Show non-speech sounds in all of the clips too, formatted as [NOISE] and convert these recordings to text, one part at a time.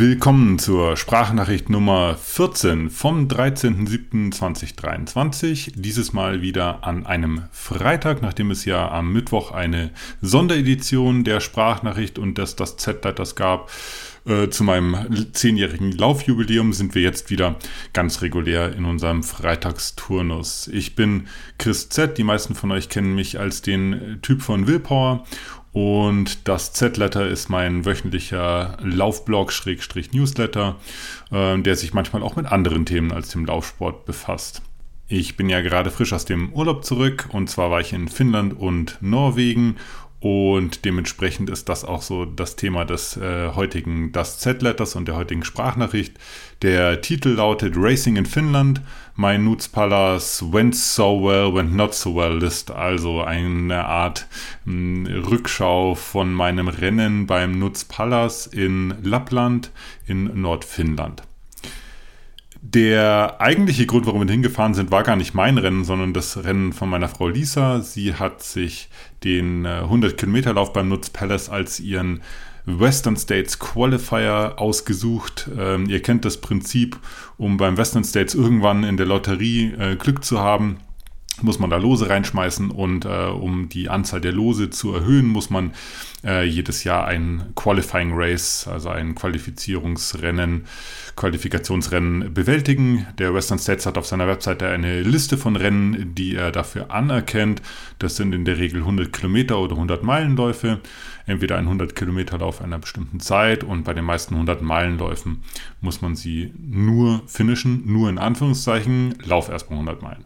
Willkommen zur Sprachnachricht Nummer 14 vom 13.07.2023. Dieses Mal wieder an einem Freitag, nachdem es ja am Mittwoch eine Sonderedition der Sprachnachricht und des das Z-Leiters gab. Äh, zu meinem zehnjährigen Laufjubiläum sind wir jetzt wieder ganz regulär in unserem Freitagsturnus. Ich bin Chris Z. Die meisten von euch kennen mich als den Typ von Willpower und das Z-Letter ist mein wöchentlicher Laufblog-Newsletter, äh, der sich manchmal auch mit anderen Themen als dem Laufsport befasst. Ich bin ja gerade frisch aus dem Urlaub zurück und zwar war ich in Finnland und Norwegen und dementsprechend ist das auch so das Thema des äh, heutigen Das Z-Letters und der heutigen Sprachnachricht. Der Titel lautet Racing in Finland, My Nutzpalas Went So Well, Went Not So Well List. Also eine Art mh, hm, Rückschau von meinem Rennen beim Nutzpalas in Lappland in Nordfinnland. Der eigentliche Grund, warum wir hingefahren sind, war gar nicht mein Rennen, sondern das Rennen von meiner Frau Lisa. Sie hat sich den 100 äh, beim Nutz Palace als ihren Western States Qualifier ausgesucht. Ähm, ihr kennt das Prinzip, um beim Western States irgendwann in der Lotterie äh, Glück zu haben muss man da Lose reinschmeißen und äh, um die Anzahl der Lose zu erhöhen, muss man äh, jedes Jahr ein Qualifying Race, also ein Qualifizierungsrennen, Qualifikationsrennen bewältigen. Der Western States hat auf seiner Webseite eine Liste von Rennen, die er dafür anerkennt. Das sind in der Regel 100 Kilometer oder 100 Meilenläufe. Entweder ein 100 Kilometer Lauf einer bestimmten Zeit und bei den meisten 100 Meilenläufen muss man sie nur finishen, nur in Anführungszeichen, Lauf erstmal 100 Meilen.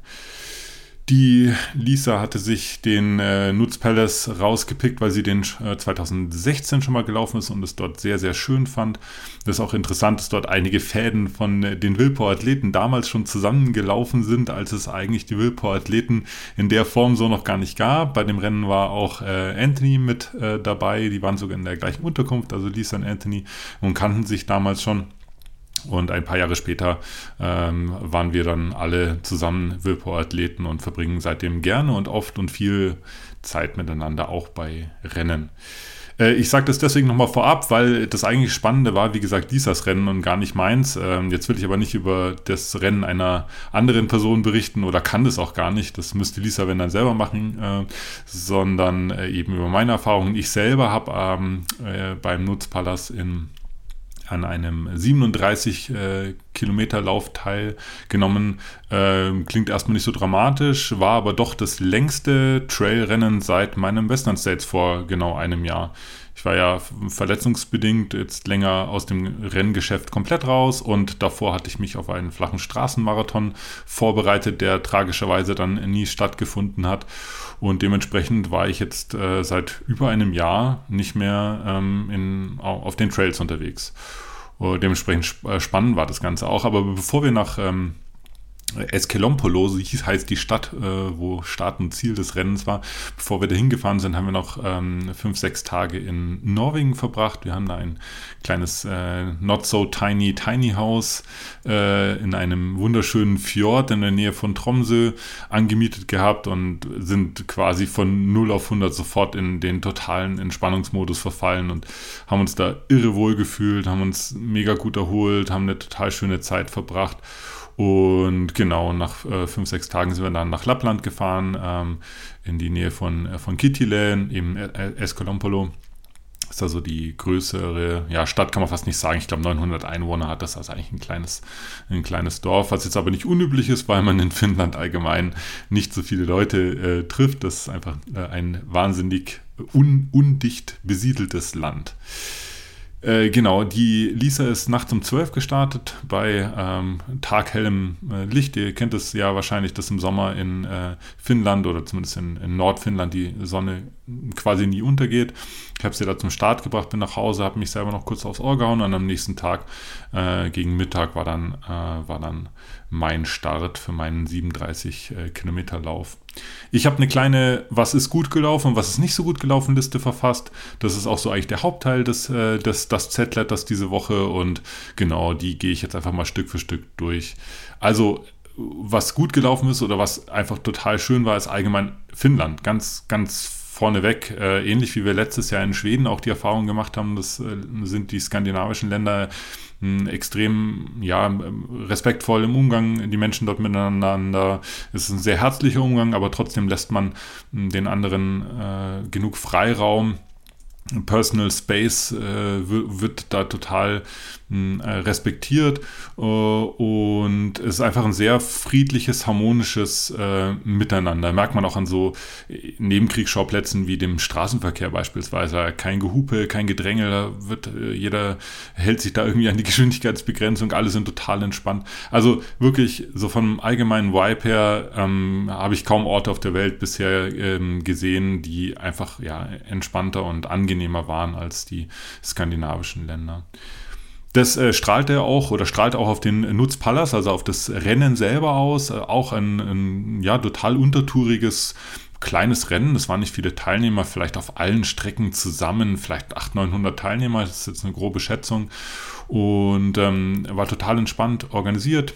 Die Lisa hatte sich den äh, Nutz Palace rausgepickt, weil sie den äh, 2016 schon mal gelaufen ist und es dort sehr, sehr schön fand. Das ist auch interessant, dass dort einige Fäden von äh, den Wilpower-Athleten damals schon zusammengelaufen sind, als es eigentlich die Wilpower-Athleten in der Form so noch gar nicht gab. Bei dem Rennen war auch äh, Anthony mit äh, dabei, die waren sogar in der gleichen Unterkunft, also Lisa und Anthony, und kannten sich damals schon. Und ein paar Jahre später ähm, waren wir dann alle zusammen Willpower-Athleten und verbringen seitdem gerne und oft und viel Zeit miteinander, auch bei Rennen. Äh, ich sage das deswegen nochmal vorab, weil das eigentlich Spannende war, wie gesagt, dieses Rennen und gar nicht meins. Ähm, jetzt will ich aber nicht über das Rennen einer anderen Person berichten oder kann das auch gar nicht. Das müsste Lisa, wenn dann selber machen, äh, sondern äh, eben über meine Erfahrungen. Ich selber habe ähm, äh, beim Nutzpalast in an einem 37 äh, Kilometer Lauf teilgenommen. Äh, klingt erstmal nicht so dramatisch, war aber doch das längste Trailrennen seit meinem Western States vor genau einem Jahr. Ich war ja verletzungsbedingt jetzt länger aus dem Renngeschäft komplett raus und davor hatte ich mich auf einen flachen Straßenmarathon vorbereitet, der tragischerweise dann nie stattgefunden hat. Und dementsprechend war ich jetzt äh, seit über einem Jahr nicht mehr ähm, in, auf den Trails unterwegs. Dementsprechend sp äh, spannend war das Ganze auch. Aber bevor wir nach ähm, Eskelompolo, so hieß, heißt die Stadt, äh, wo Start und Ziel des Rennens war. Bevor wir da hingefahren sind, haben wir noch ähm, fünf, sechs Tage in Norwegen verbracht. Wir haben da ein kleines äh, Not So Tiny Tiny House äh, in einem wunderschönen Fjord in der Nähe von Tromsø angemietet gehabt und sind quasi von 0 auf 100 sofort in den totalen Entspannungsmodus verfallen und haben uns da irre wohl gefühlt, haben uns mega gut erholt, haben eine total schöne Zeit verbracht. Und genau, nach äh, fünf, sechs Tagen sind wir dann nach Lappland gefahren, ähm, in die Nähe von, äh, von Kittilä, eben Escolompolo. Das ist also die größere ja, Stadt, kann man fast nicht sagen. Ich glaube, 900 Einwohner hat das, also eigentlich ein kleines, ein kleines Dorf, was jetzt aber nicht unüblich ist, weil man in Finnland allgemein nicht so viele Leute äh, trifft. Das ist einfach äh, ein wahnsinnig un undicht besiedeltes Land. Äh, genau, die Lisa ist nachts um 12 gestartet bei ähm, taghellem äh, Licht. Ihr kennt es ja wahrscheinlich, dass im Sommer in äh, Finnland oder zumindest in, in, Nordfinnland die Sonne quasi nie untergeht. Ich habe sie da zum Start gebracht, bin nach Hause, habe mich selber noch kurz aufs Ohr gehauen und am nächsten Tag äh, gegen Mittag war dann, äh, war dann mein Start für meinen 37 äh, Kilometer Lauf. Ich habe eine kleine Was ist gut gelaufen und was ist nicht so gut gelaufen Liste verfasst. Das ist auch so eigentlich der Hauptteil des, äh, des das Z-Letters diese Woche und genau, die gehe ich jetzt einfach mal Stück für Stück durch. Also was gut gelaufen ist oder was einfach total schön war, ist allgemein Finnland. Ganz, ganz vorneweg, äh, ähnlich wie wir letztes Jahr in Schweden auch die Erfahrung gemacht haben, das äh, sind die skandinavischen Länder extrem ja, respektvoll im Umgang, die Menschen dort miteinander. Es ist ein sehr herzlicher Umgang, aber trotzdem lässt man den anderen äh, genug Freiraum. Personal Space äh, wird da total äh, respektiert äh, und es ist einfach ein sehr friedliches, harmonisches äh, Miteinander. Merkt man auch an so Nebenkriegsschauplätzen wie dem Straßenverkehr beispielsweise. Kein Gehupe, kein Gedränge, da wird jeder hält sich da irgendwie an die [LAUGHS] Geschwindigkeitsbegrenzung, alle sind total entspannt. Also wirklich so vom allgemeinen Vibe her ähm, habe ich kaum Orte auf der Welt bisher ähm, gesehen, die einfach ja entspannter und angenehmer waren als die skandinavischen Länder. Das äh, strahlte auch oder strahlt auch auf den Nutzpalast, also auf das Rennen selber aus. Äh, auch ein, ein, ja, total untertouriges kleines Rennen. Es waren nicht viele Teilnehmer, vielleicht auf allen Strecken zusammen, vielleicht 800, 900 Teilnehmer. Das ist jetzt eine grobe Schätzung. Und ähm, war total entspannt organisiert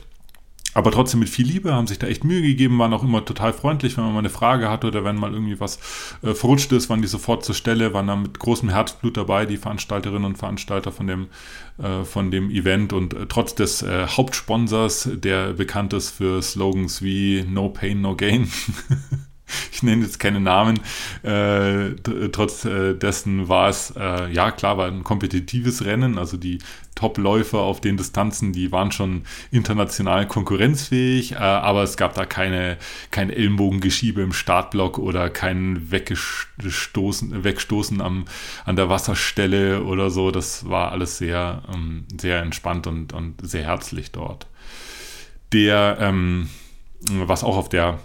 aber trotzdem mit viel Liebe, haben sich da echt Mühe gegeben, waren auch immer total freundlich, wenn man mal eine Frage hatte oder wenn mal irgendwie was äh, verrutscht ist, waren die sofort zur Stelle, waren da mit großem Herzblut dabei, die Veranstalterinnen und Veranstalter von dem, äh, von dem Event. Und äh, trotz des äh, Hauptsponsors, der bekannt ist für Slogans wie No Pain, No Gain, [LAUGHS] [LAUGHS] ich nenne jetzt keine Namen, äh, trotz äh, dessen war es, äh, ja klar, war ein kompetitives Rennen, also die Top-Läufer auf den Distanzen, die waren schon international konkurrenzfähig, äh, aber es gab da keine, kein Ellenbogengeschiebe im Startblock oder kein Weggestoßen, Wegstoßen am, an der Wasserstelle oder so, das war alles sehr, ähm, sehr entspannt und, und sehr herzlich dort. Der, ähm, was auch auf der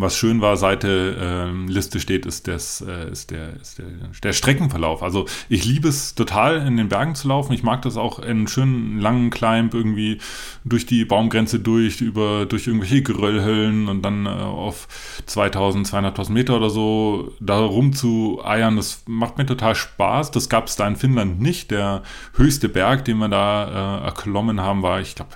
was schön war, Seite ähm, Liste steht, ist, das, äh, ist, der, ist der, der, Streckenverlauf. Also ich liebe es total, in den Bergen zu laufen. Ich mag das auch in schönen langen Climb irgendwie durch die Baumgrenze durch, über, durch irgendwelche Geröllhöllen und dann äh, auf 2000, 200.000 Meter oder so da rum zu eiern. Das macht mir total Spaß. Das gab es da in Finnland nicht. Der höchste Berg, den wir da äh, erklommen haben, war, ich glaube,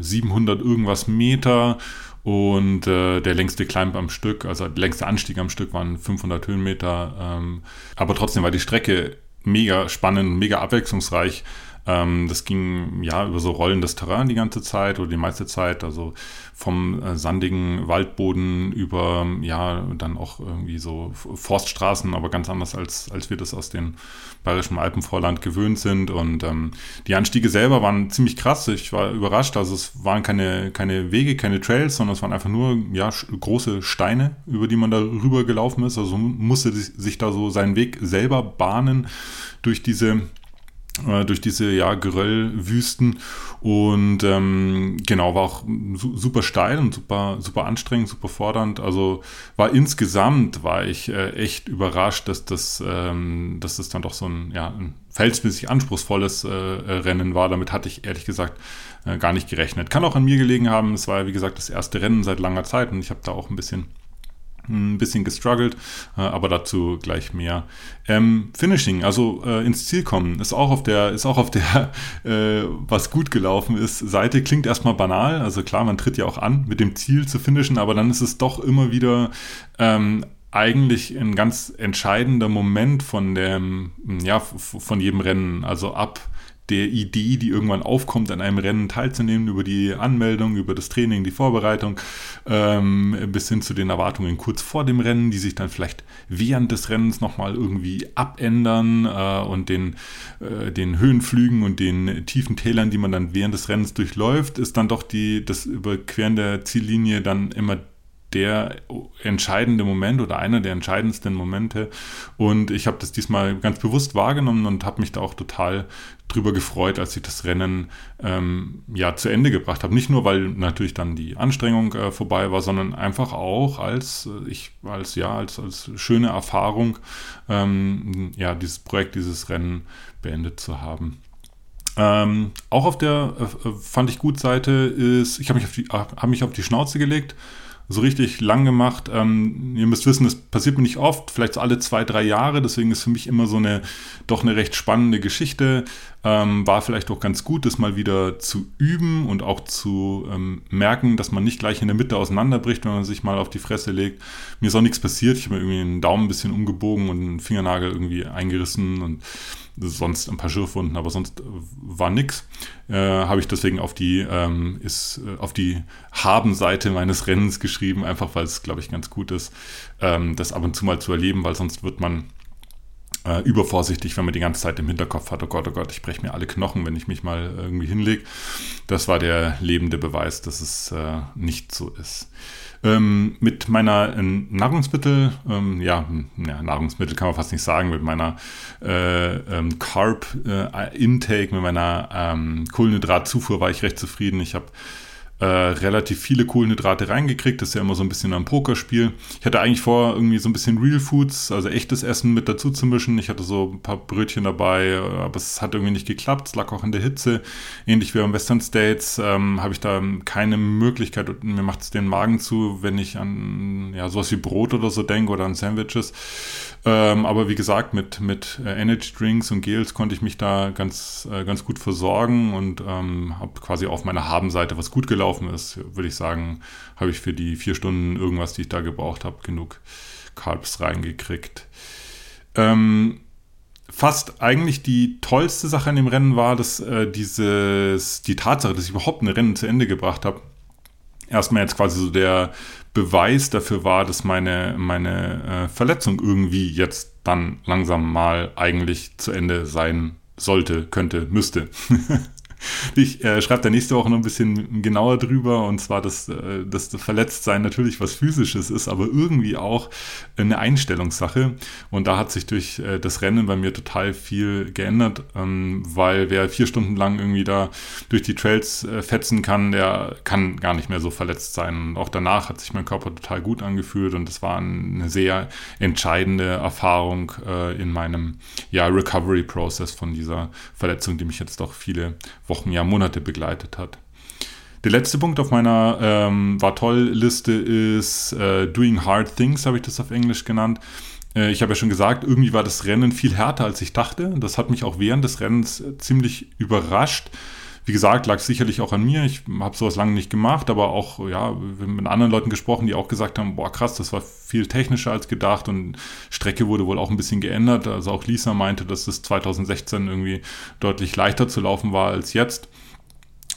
700 irgendwas Meter und äh, der längste Climb am Stück, also der längste Anstieg am Stück waren 500 Höhenmeter. Ähm, aber trotzdem war die Strecke mega spannend, mega abwechslungsreich. Ähm, das ging ja über so rollendes Terrain die ganze Zeit oder die meiste Zeit, also vom äh, sandigen Waldboden über ja dann auch irgendwie so Forststraßen, aber ganz anders als, als wir das aus den bayerischen Alpenvorland gewöhnt sind. Und ähm, die Anstiege selber waren ziemlich krass. Ich war überrascht. Also es waren keine, keine Wege, keine Trails, sondern es waren einfach nur ja, große Steine, über die man da rüber gelaufen ist. Also musste sich da so seinen Weg selber bahnen durch diese durch diese ja, Geröllwüsten und ähm, genau, war auch su super steil und super, super anstrengend, super fordernd. Also war insgesamt war ich äh, echt überrascht, dass das, ähm, dass das dann doch so ein, ja, ein verhältnismäßig anspruchsvolles äh, äh Rennen war. Damit hatte ich ehrlich gesagt äh, gar nicht gerechnet. Kann auch an mir gelegen haben. Es war ja wie gesagt das erste Rennen seit langer Zeit und ich habe da auch ein bisschen ein bisschen gestruggelt, äh, aber dazu gleich mehr. Ähm, Finishing, also äh, ins Ziel kommen, ist auch auf der, ist auch auf der, [LAUGHS] äh, was gut gelaufen ist, Seite klingt erstmal banal. Also klar, man tritt ja auch an, mit dem Ziel zu finishen, aber dann ist es doch immer wieder ähm, eigentlich ein ganz entscheidender Moment von dem, ja, von jedem Rennen. Also ab der Idee, die irgendwann aufkommt, an einem Rennen teilzunehmen, über die Anmeldung, über das Training, die Vorbereitung, ähm, bis hin zu den Erwartungen kurz vor dem Rennen, die sich dann vielleicht während des Rennens nochmal irgendwie abändern äh, und den, äh, den Höhenflügen und den tiefen Tälern, die man dann während des Rennens durchläuft, ist dann doch die, das Überqueren der Ziellinie dann immer der entscheidende Moment oder einer der entscheidendsten Momente. Und ich habe das diesmal ganz bewusst wahrgenommen und habe mich da auch total drüber gefreut, als ich das Rennen ähm, ja zu Ende gebracht habe. Nicht nur, weil natürlich dann die Anstrengung äh, vorbei war, sondern einfach auch als äh, ich als ja als als schöne Erfahrung ähm, ja dieses Projekt, dieses Rennen beendet zu haben. Ähm, auch auf der äh, fand ich gut Seite ist, ich habe mich, hab mich auf die Schnauze gelegt so richtig lang gemacht. Ähm, ihr müsst wissen, das passiert mir nicht oft, vielleicht so alle zwei, drei Jahre. Deswegen ist für mich immer so eine doch eine recht spannende Geschichte. Ähm, war vielleicht auch ganz gut, das mal wieder zu üben und auch zu ähm, merken, dass man nicht gleich in der Mitte auseinanderbricht, wenn man sich mal auf die Fresse legt. Mir ist auch nichts passiert. Ich habe mir irgendwie einen Daumen ein bisschen umgebogen und einen Fingernagel irgendwie eingerissen und sonst ein paar Schürfwunden, aber sonst war nix. Äh, habe ich deswegen auf die ähm, ist äh, auf die Haben-Seite meines Rennens geschrieben, einfach weil es, glaube ich, ganz gut ist, ähm, das ab und zu mal zu erleben, weil sonst wird man äh, übervorsichtig, wenn man die ganze Zeit im Hinterkopf hat, oh Gott, oh Gott, ich breche mir alle Knochen, wenn ich mich mal irgendwie hinlege. Das war der lebende Beweis, dass es äh, nicht so ist. Ähm, mit meiner äh, Nahrungsmittel, ähm, ja, ja, Nahrungsmittel kann man fast nicht sagen, mit meiner äh, ähm, Carb-Intake, äh, mit meiner ähm, Kohlenhydratzufuhr war ich recht zufrieden. Ich habe äh, relativ viele Kohlenhydrate reingekriegt. Das ist ja immer so ein bisschen ein Pokerspiel. Ich hatte eigentlich vor, irgendwie so ein bisschen Real Foods, also echtes Essen mit dazu zu mischen. Ich hatte so ein paar Brötchen dabei, aber es hat irgendwie nicht geklappt. Es lag auch in der Hitze. Ähnlich wie beim Western States ähm, habe ich da keine Möglichkeit und mir macht es den Magen zu, wenn ich an ja, sowas wie Brot oder so denke oder an Sandwiches. Ähm, aber wie gesagt, mit, mit äh, Energy Drinks und Gels konnte ich mich da ganz, äh, ganz gut versorgen und ähm, habe quasi auf meiner Habenseite, was gut gelaufen ist, würde ich sagen, habe ich für die vier Stunden irgendwas, die ich da gebraucht habe, genug Carbs reingekriegt. Ähm, fast eigentlich die tollste Sache an dem Rennen war, dass äh, dieses, die Tatsache, dass ich überhaupt ein Rennen zu Ende gebracht habe, erstmal jetzt quasi so der Beweis dafür war, dass meine, meine äh, Verletzung irgendwie jetzt dann langsam mal eigentlich zu Ende sein sollte, könnte, müsste. [LAUGHS] [LAUGHS] Ich äh, schreibe da nächste Woche noch ein bisschen genauer drüber und zwar, dass, äh, das Verletztsein natürlich was Physisches ist, aber irgendwie auch eine Einstellungssache. Und da hat sich durch äh, das Rennen bei mir total viel geändert, ähm, weil wer vier Stunden lang irgendwie da durch die Trails äh, fetzen kann, der kann gar nicht mehr so verletzt sein. Und auch danach hat sich mein Körper total gut angefühlt und das war eine sehr entscheidende Erfahrung äh, in meinem ja, Recovery-Prozess von dieser Verletzung, die mich jetzt doch viele Wochen, ja Monate begleitet hat. Der letzte Punkt auf meiner ähm, war toll Liste ist äh, Doing Hard Things, habe ich das auf Englisch genannt. Äh, ich habe ja schon gesagt, irgendwie war das Rennen viel härter, als ich dachte. Das hat mich auch während des Rennens äh, ziemlich überrascht. Wie gesagt, lag sicherlich auch an mir. Ich habe sowas lange nicht gemacht, aber auch ja, mit anderen Leuten gesprochen, die auch gesagt haben, boah krass, das war viel technischer als gedacht und Strecke wurde wohl auch ein bisschen geändert. Also auch Lisa meinte, dass es 2016 irgendwie deutlich leichter zu laufen war als jetzt.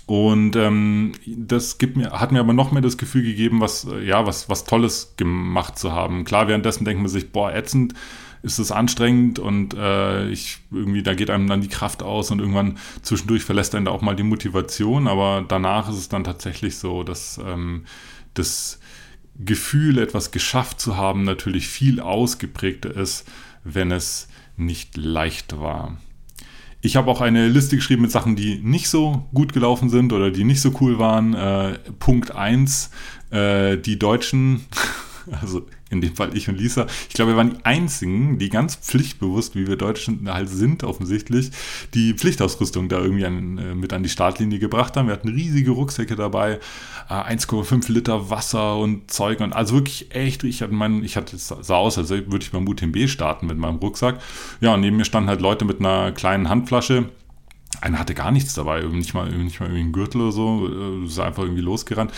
Und ähm, das gibt mir, hat mir aber noch mehr das Gefühl gegeben, was, ja, was, was Tolles gemacht zu haben. Klar, währenddessen denkt man sich, boah, ätzend, ist es anstrengend und äh, ich irgendwie, da geht einem dann die Kraft aus und irgendwann zwischendurch verlässt einen da auch mal die Motivation, aber danach ist es dann tatsächlich so, dass ähm, das Gefühl, etwas geschafft zu haben, natürlich viel ausgeprägter ist, wenn es nicht leicht war. Ich habe auch eine Liste geschrieben mit Sachen, die nicht so gut gelaufen sind oder die nicht so cool waren. Äh, Punkt 1, äh, die Deutschen [LAUGHS] [LAUGHS] also in dem Fall ich und Lisa, ich glaube, wir waren die einzigen, die ganz pflichtbewusst, wie wir Deutschen halt sind, offensichtlich, die Pflichtausrüstung da irgendwie an, äh, mit an die Startlinie gebracht haben. Wir hatten riesige Rucksäcke dabei, äh, 1,5 Liter Wasser und Zeug und also wirklich echt, ich hatte meinen, ich hatte, sah aus, als würde ich beim UTMB starten mit meinem Rucksack. Ja, und neben mir standen halt Leute mit einer kleinen Handflasche, einer hatte gar nichts dabei, nicht mal, nicht mal irgendwie einen Gürtel oder so, äh, ist einfach irgendwie losgerannt.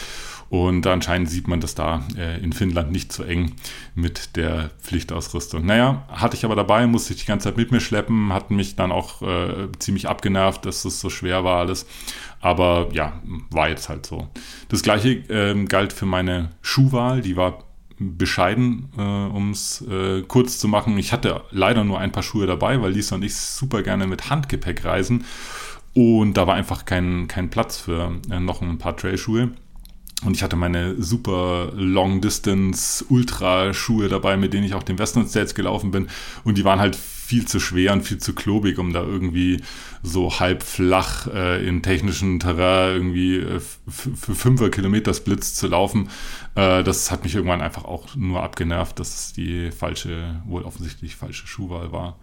Und anscheinend sieht man das da äh, in Finnland nicht so eng mit der Pflichtausrüstung. Naja, hatte ich aber dabei, musste ich die ganze Zeit mit mir schleppen, hat mich dann auch äh, ziemlich abgenervt, dass es so schwer war alles. Aber ja, war jetzt halt so. Das gleiche äh, galt für meine Schuhwahl, die war bescheiden, äh, um es äh, kurz zu machen. Ich hatte leider nur ein paar Schuhe dabei, weil Lisa und ich super gerne mit Handgepäck reisen. Und da war einfach kein, kein Platz für äh, noch ein paar Trailschuhe. Und ich hatte meine super Long Distance Ultra Schuhe dabei, mit denen ich auch den Western States gelaufen bin. Und die waren halt viel zu schwer und viel zu klobig, um da irgendwie so halb flach äh, in technischen Terrain irgendwie äh, für fünfer Kilometer Splits zu laufen. Äh, das hat mich irgendwann einfach auch nur abgenervt, dass es die falsche, wohl offensichtlich falsche Schuhwahl war.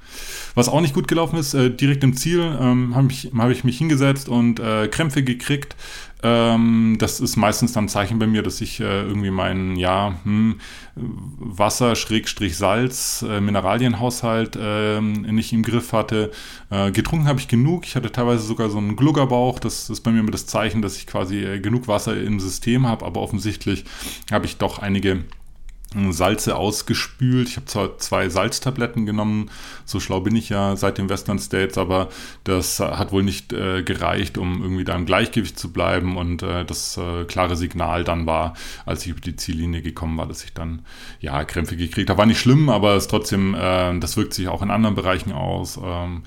Was auch nicht gut gelaufen ist, äh, direkt im Ziel ähm, habe ich, hab ich mich hingesetzt und äh, Krämpfe gekriegt. Ähm, das ist meistens dann ein Zeichen bei mir, dass ich äh, irgendwie meinen, ja, hm, Wasser, Schrägstrich Salz, äh, Mineralienhaushalt äh, nicht im Griff hatte. Äh, getrunken habe ich genug. Ich hatte teilweise sogar so einen Gluggerbauch. Das ist bei mir immer das Zeichen, dass ich quasi äh, genug Wasser im System habe, aber offensichtlich habe ich doch einige Salze ausgespült. Ich habe zwar zwei Salztabletten genommen, so schlau bin ich ja seit den Western States, aber das hat wohl nicht äh, gereicht, um irgendwie da im Gleichgewicht zu bleiben. Und äh, das äh, klare Signal dann war, als ich über die Ziellinie gekommen war, dass ich dann ja Krämpfe gekriegt habe. War nicht schlimm, aber es trotzdem, äh, das wirkt sich auch in anderen Bereichen aus. Ähm,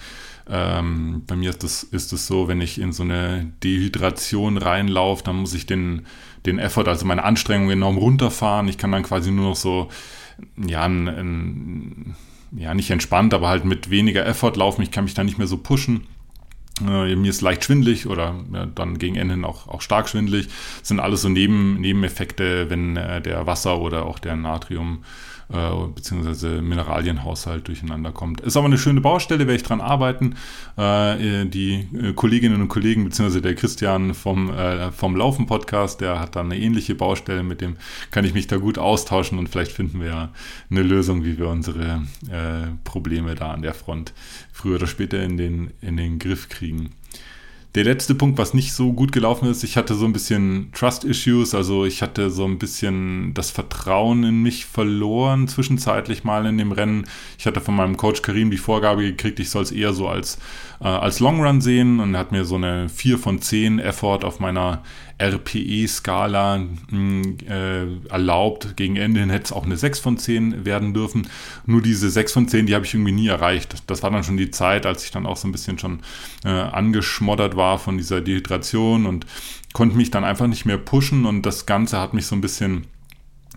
ähm, bei mir ist es ist das so, wenn ich in so eine Dehydration reinlaufe, dann muss ich den, den Effort, also meine Anstrengung enorm runterfahren. Ich kann dann quasi nur noch so, ja, ein, ein, ja nicht entspannt, aber halt mit weniger Effort laufen. Ich kann mich dann nicht mehr so pushen. Äh, mir ist leicht schwindlig oder ja, dann gegen Ende auch, auch stark schwindlig. Das sind alles so Neben, Nebeneffekte, wenn äh, der Wasser oder auch der Natrium äh, beziehungsweise Mineralienhaushalt durcheinander kommt. Ist aber eine schöne Baustelle, werde ich dran arbeiten. Äh, die äh, Kolleginnen und Kollegen, beziehungsweise der Christian vom, äh, vom Laufen-Podcast, der hat da eine ähnliche Baustelle, mit dem kann ich mich da gut austauschen und vielleicht finden wir eine Lösung, wie wir unsere äh, Probleme da an der Front früher oder später in den, in den Griff kriegen. Der letzte Punkt, was nicht so gut gelaufen ist, ich hatte so ein bisschen Trust-Issues, also ich hatte so ein bisschen das Vertrauen in mich verloren, zwischenzeitlich mal in dem Rennen. Ich hatte von meinem Coach Karim die Vorgabe gekriegt, ich soll es eher so als, äh, als Long Run sehen und hat mir so eine 4 von 10 Effort auf meiner RPE-Skala hm, äh, erlaubt. Gegen Ende hin hätte es auch eine 6 von 10 werden dürfen. Nur diese 6 von 10, die habe ich irgendwie nie erreicht. Das war dann schon die Zeit, als ich dann auch so ein bisschen schon äh, angeschmoddert war von dieser Dehydration und konnte mich dann einfach nicht mehr pushen und das Ganze hat mich so ein bisschen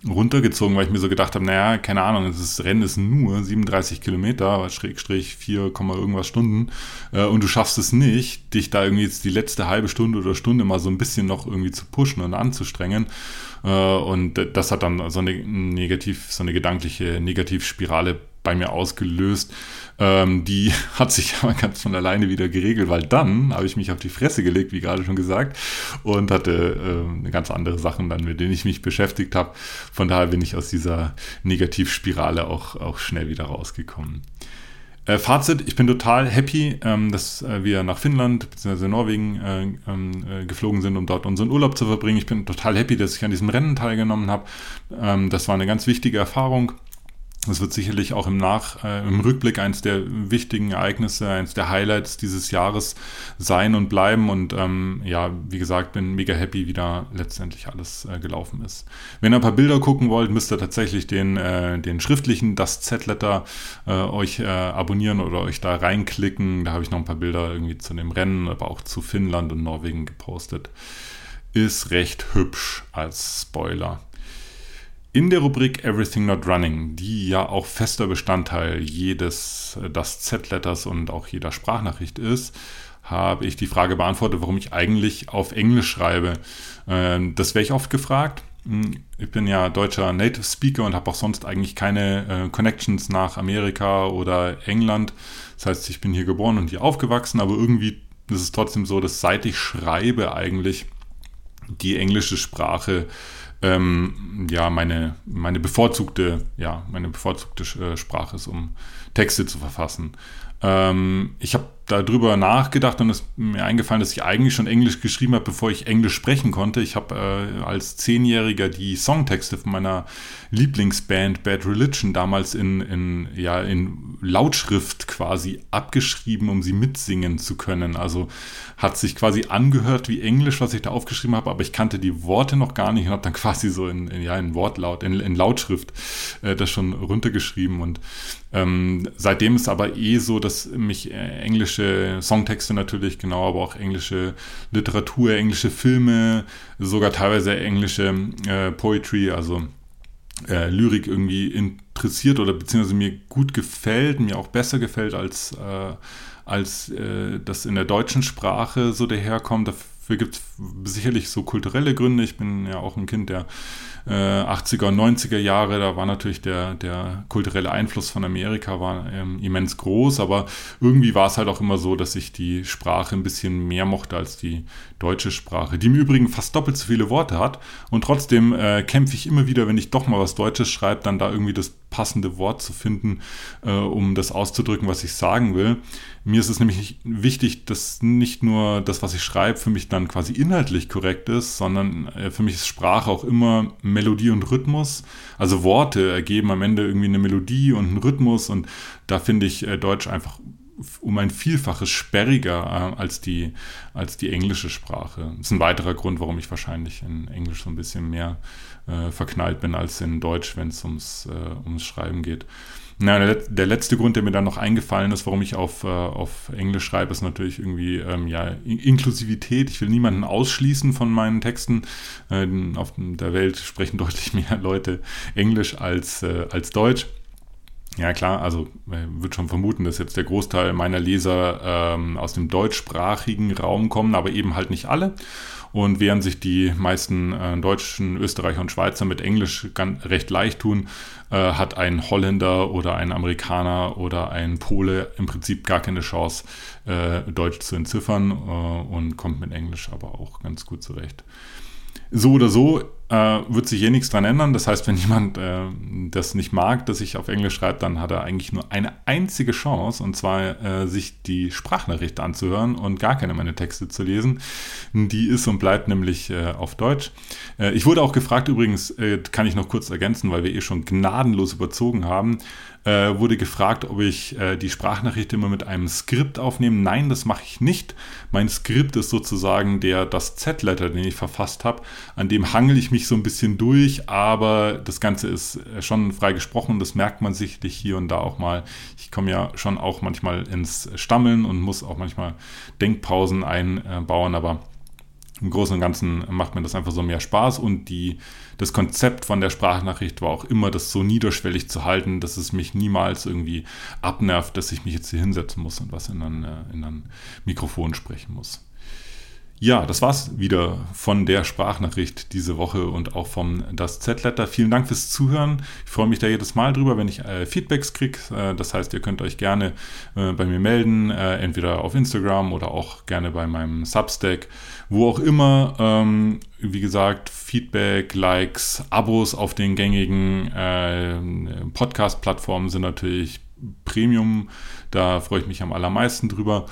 runtergezogen, weil ich mir so gedacht habe, naja, keine Ahnung, das Rennen ist nur 37 Kilometer, Schrägstrich 4, irgendwas Stunden äh, und du schaffst es nicht, dich da irgendwie jetzt die letzte halbe Stunde oder Stunde mal so ein bisschen noch irgendwie zu pushen und anzustrengen äh, und das hat dann so eine negativ, so eine gedankliche Negativspirale bei mir ausgelöst. Ähm, die [LAUGHS] hat sich aber ganz von alleine wieder geregelt, weil dann habe ich mich auf die Fresse gelegt, wie gerade schon gesagt, und hatte äh, ganz andere Sachen dann, mit denen ich mich beschäftigt habe. Von daher bin ich aus dieser Negativspirale auch, auch schnell wieder rausgekommen. Äh, Fazit, ich bin total happy, ähm, dass äh, wir nach Finnland bzw. Norwegen äh, ähm, äh, geflogen sind, um dort unseren Urlaub zu verbringen. Ich bin total happy, dass ich an diesem Rennen teilgenommen habe. Ähm, das war eine ganz wichtige Erfahrung. Das wird sicherlich auch im Nach, äh, im Rückblick eines der wichtigen Ereignisse, eines der Highlights dieses Jahres sein und bleiben. Und ähm, ja, wie gesagt, bin mega happy, wie da letztendlich alles äh, gelaufen ist. Wenn ihr ein paar Bilder gucken wollt, müsst ihr tatsächlich den, äh, den schriftlichen Das Z-Letter äh, euch äh, abonnieren oder euch da reinklicken. Da habe ich noch ein paar Bilder irgendwie zu dem Rennen, aber auch zu Finnland und Norwegen gepostet. Ist recht hübsch als Spoiler. In der Rubrik Everything Not Running, die ja auch fester Bestandteil jedes äh, das Z-Letters und auch jeder Sprachnachricht ist, habe ich die Frage beantwortet, warum ich eigentlich auf Englisch schreibe. Ähm, das wäre ich oft gefragt. Hm, ich bin ja deutscher Native Speaker und habe auch sonst eigentlich keine äh, Connections nach Amerika oder England. Das heißt, ich bin hier geboren und hier aufgewachsen, aber irgendwie ist es trotzdem so, dass seit ich schreibe eigentlich die englische Sprache ähm, ja, meine, meine bevorzugte, ja, meine bevorzugte äh, Sprache ist, um Texte zu verfassen. Ähm, ich habe darüber nachgedacht und es mir eingefallen, dass ich eigentlich schon Englisch geschrieben habe, bevor ich Englisch sprechen konnte. Ich habe äh, als Zehnjähriger die Songtexte von meiner Lieblingsband Bad Religion damals in, in, ja, in Lautschrift quasi abgeschrieben, um sie mitsingen zu können. Also hat sich quasi angehört wie Englisch, was ich da aufgeschrieben habe, aber ich kannte die Worte noch gar nicht und habe dann [LAUGHS] quasi so in, in, ja, in Wortlaut, in, in Lautschrift äh, das schon runtergeschrieben. Und ähm, seitdem ist aber eh so, dass mich äh, englische Songtexte natürlich, genau, aber auch englische Literatur, englische Filme, sogar teilweise englische äh, Poetry, also äh, Lyrik irgendwie interessiert oder beziehungsweise mir gut gefällt, mir auch besser gefällt als, äh, als äh, das in der deutschen Sprache so daherkommt. Dafür gibt es sicherlich so kulturelle Gründe. Ich bin ja auch ein Kind der äh, 80er und 90er Jahre, da war natürlich der, der kulturelle Einfluss von Amerika war ähm, immens groß, aber irgendwie war es halt auch immer so, dass ich die Sprache ein bisschen mehr mochte als die deutsche Sprache, die im Übrigen fast doppelt so viele Worte hat. Und trotzdem äh, kämpfe ich immer wieder, wenn ich doch mal was Deutsches schreibe, dann da irgendwie das passende Wort zu finden, äh, um das auszudrücken, was ich sagen will. Mir ist es nämlich wichtig, dass nicht nur das, was ich schreibe, für mich dann quasi inhaltlich korrekt ist, sondern äh, für mich ist Sprache auch immer Melodie und Rhythmus. Also Worte ergeben am Ende irgendwie eine Melodie und einen Rhythmus und da finde ich äh, Deutsch einfach um ein Vielfaches sperriger äh, als, die, als die englische Sprache. Das ist ein weiterer Grund, warum ich wahrscheinlich in Englisch so ein bisschen mehr äh, verknallt bin als in Deutsch, wenn es ums, äh, ums Schreiben geht. Na, der, der, letzte Grund, der mir dann noch eingefallen ist, warum ich auf, äh, auf Englisch schreibe, ist natürlich irgendwie ähm, ja, Inklusivität. Ich will niemanden ausschließen von meinen Texten. Äh, auf der Welt sprechen deutlich mehr Leute Englisch als, äh, als Deutsch. Ja klar, also äh, wird schon vermuten, dass jetzt der Großteil meiner Leser ähm, aus dem deutschsprachigen Raum kommen, aber eben halt nicht alle. Und während sich die meisten äh, Deutschen, Österreicher und Schweizer mit Englisch ganz, recht leicht tun, äh, hat ein Holländer oder ein Amerikaner oder ein Pole im Prinzip gar keine Chance, äh, Deutsch zu entziffern äh, und kommt mit Englisch aber auch ganz gut zurecht. So oder so äh, wird sich hier nichts dran ändern. Das heißt, wenn jemand äh, das nicht mag, dass ich auf Englisch schreibe, dann hat er eigentlich nur eine einzige Chance, und zwar äh, sich die Sprachnachricht anzuhören und gar keine meiner Texte zu lesen. Die ist und bleibt nämlich äh, auf Deutsch. Äh, ich wurde auch gefragt, übrigens, äh, kann ich noch kurz ergänzen, weil wir eh schon gnadenlos überzogen haben, äh, wurde gefragt, ob ich äh, die Sprachnachricht immer mit einem Skript aufnehme. Nein, das mache ich nicht. Mein Skript ist sozusagen der, das Z-Letter, den ich verfasst habe. An dem hangel ich mich so ein bisschen durch, aber das Ganze ist äh, schon frei gesprochen. Das merkt man sicherlich hier und da auch mal. Ich komme ja schon auch manchmal ins Stammeln und muss auch manchmal Denkpausen einbauen, aber im Großen und Ganzen macht mir das einfach so mehr Spaß und die, das Konzept von der Sprachnachricht war auch immer, das so niederschwellig zu halten, dass es mich niemals irgendwie abnervt, dass ich mich jetzt hier hinsetzen muss und was in ein, äh, in ein Mikrofon sprechen muss. Ja, das war's wieder von der Sprachnachricht diese Woche und auch vom Das Z-Letter. Vielen Dank fürs Zuhören. Ich freue mich da jedes Mal drüber, wenn ich äh, Feedbacks kriege. Äh, das heißt, ihr könnt euch gerne äh, bei mir melden, äh, entweder auf Instagram oder auch gerne bei meinem Substack, wo auch immer. Ähm, wie gesagt, Feedback, Likes, Abos auf den gängigen äh, Podcast-Plattformen sind natürlich Premium. Da freue ich mich am allermeisten drüber.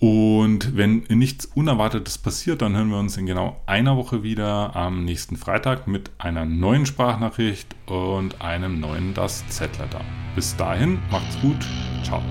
Und wenn nichts Unerwartetes passiert, dann hören wir uns in genau einer Woche wieder am nächsten Freitag mit einer neuen Sprachnachricht und einem neuen Das Z-Letter. Bis dahin, macht's gut. Ciao.